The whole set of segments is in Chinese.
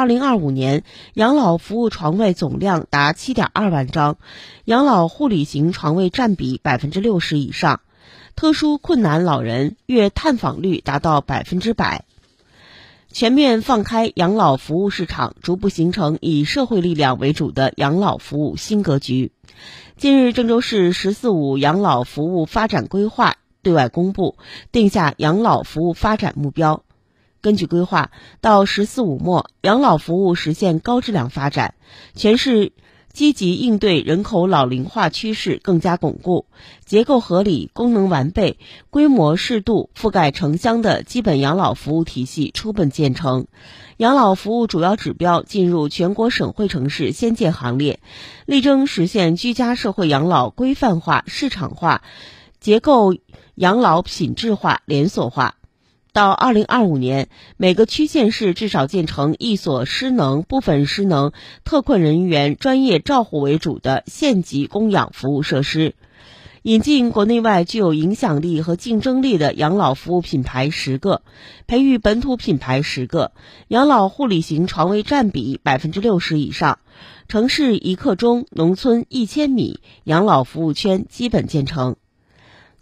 二零二五年，养老服务床位总量达七点二万张，养老护理型床位占比百分之六十以上，特殊困难老人月探访率达到百分之百。全面放开养老服务市场，逐步形成以社会力量为主的养老服务新格局。近日，郑州市“十四五”养老服务发展规划对外公布，定下养老服务发展目标。根据规划，到“十四五”末，养老服务实现高质量发展，全市。积极应对人口老龄化趋势更加巩固，结构合理、功能完备、规模适度、覆盖城乡的基本养老服务体系初步建成，养老服务主要指标进入全国省会城市先进行列，力争实现居家社会养老规范化、市场化，结构养老品质化、连锁化。到二零二五年，每个区县市至少建成一所失能、部分失能、特困人员专业照护为主的县级供养服务设施，引进国内外具有影响力和竞争力的养老服务品牌十个，培育本土品牌十个，养老护理型床位占比百分之六十以上，城市一刻钟、农村一千米养老服务圈基本建成。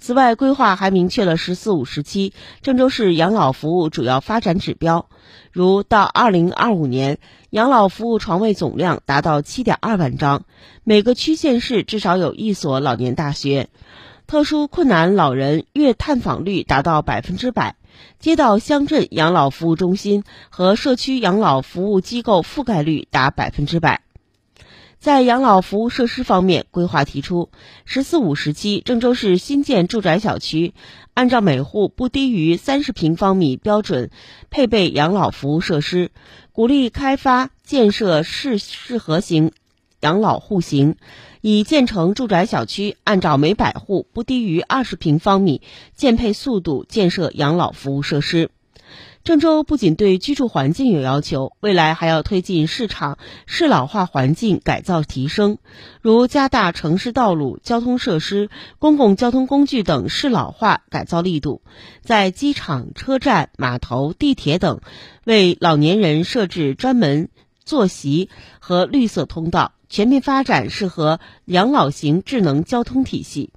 此外，规划还明确了“十四五”时期郑州市养老服务主要发展指标，如到二零二五年，养老服务床位总量达到七点二万张，每个区县市至少有一所老年大学，特殊困难老人月探访率达到百分之百，街道乡镇养老服务中心和社区养老服务机构覆盖率达百分之百。在养老服务设施方面，规划提出“十四五”时期，郑州市新建住宅小区，按照每户不低于三十平方米标准配备养老服务设施，鼓励开发建设适适合型养老户型，已建成住宅小区按照每百户不低于二十平方米建配速度建设养老服务设施。郑州不仅对居住环境有要求，未来还要推进市场适老化环境改造提升，如加大城市道路交通设施、公共交通工具等适老化改造力度，在机场、车站、码头、地铁等为老年人设置专门坐席和绿色通道，全面发展适合养老型智能交通体系。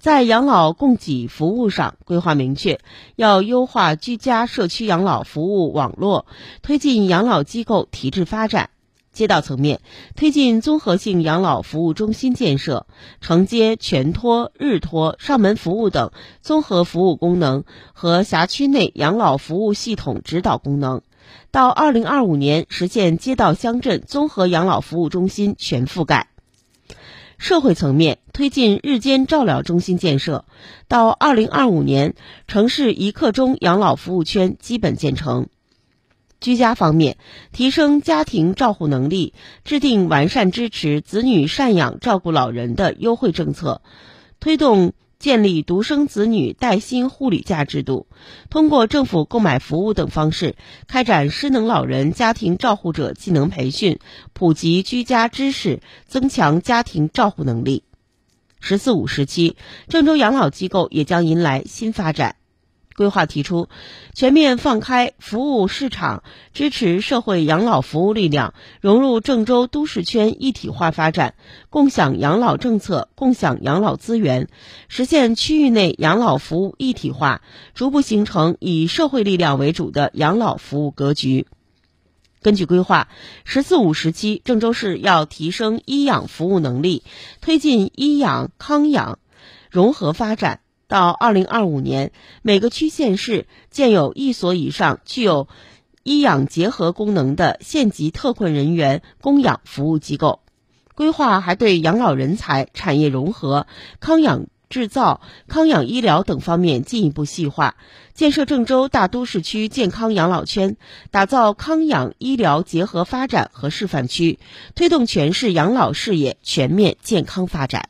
在养老供给服务上，规划明确要优化居家社区养老服务网络，推进养老机构提质发展。街道层面，推进综合性养老服务中心建设，承接全托、日托、上门服务等综合服务功能和辖区内养老服务系统指导功能。到二零二五年，实现街道乡镇综合养老服务中心全覆盖。社会层面推进日间照料中心建设，到二零二五年，城市一刻钟养老服务圈基本建成。居家方面，提升家庭照护能力，制定完善支持子女赡养照顾老人的优惠政策，推动。建立独生子女带薪护理假制度，通过政府购买服务等方式开展失能老人家庭照护者技能培训，普及居家知识，增强家庭照护能力。“十四五”时期，郑州养老机构也将迎来新发展。规划提出，全面放开服务市场，支持社会养老服务力量融入郑州都市圈一体化发展，共享养老政策，共享养老资源，实现区域内养老服务一体化，逐步形成以社会力量为主的养老服务格局。根据规划，“十四五”时期，郑州市要提升医养服务能力，推进医养康养融合发展。到二零二五年，每个区县市建有一所以上具有医养结合功能的县级特困人员供养服务机构。规划还对养老人才、产业融合、康养制造、康养医疗等方面进一步细化，建设郑州大都市区健康养老圈，打造康养医疗结合发展和示范区，推动全市养老事业全面健康发展。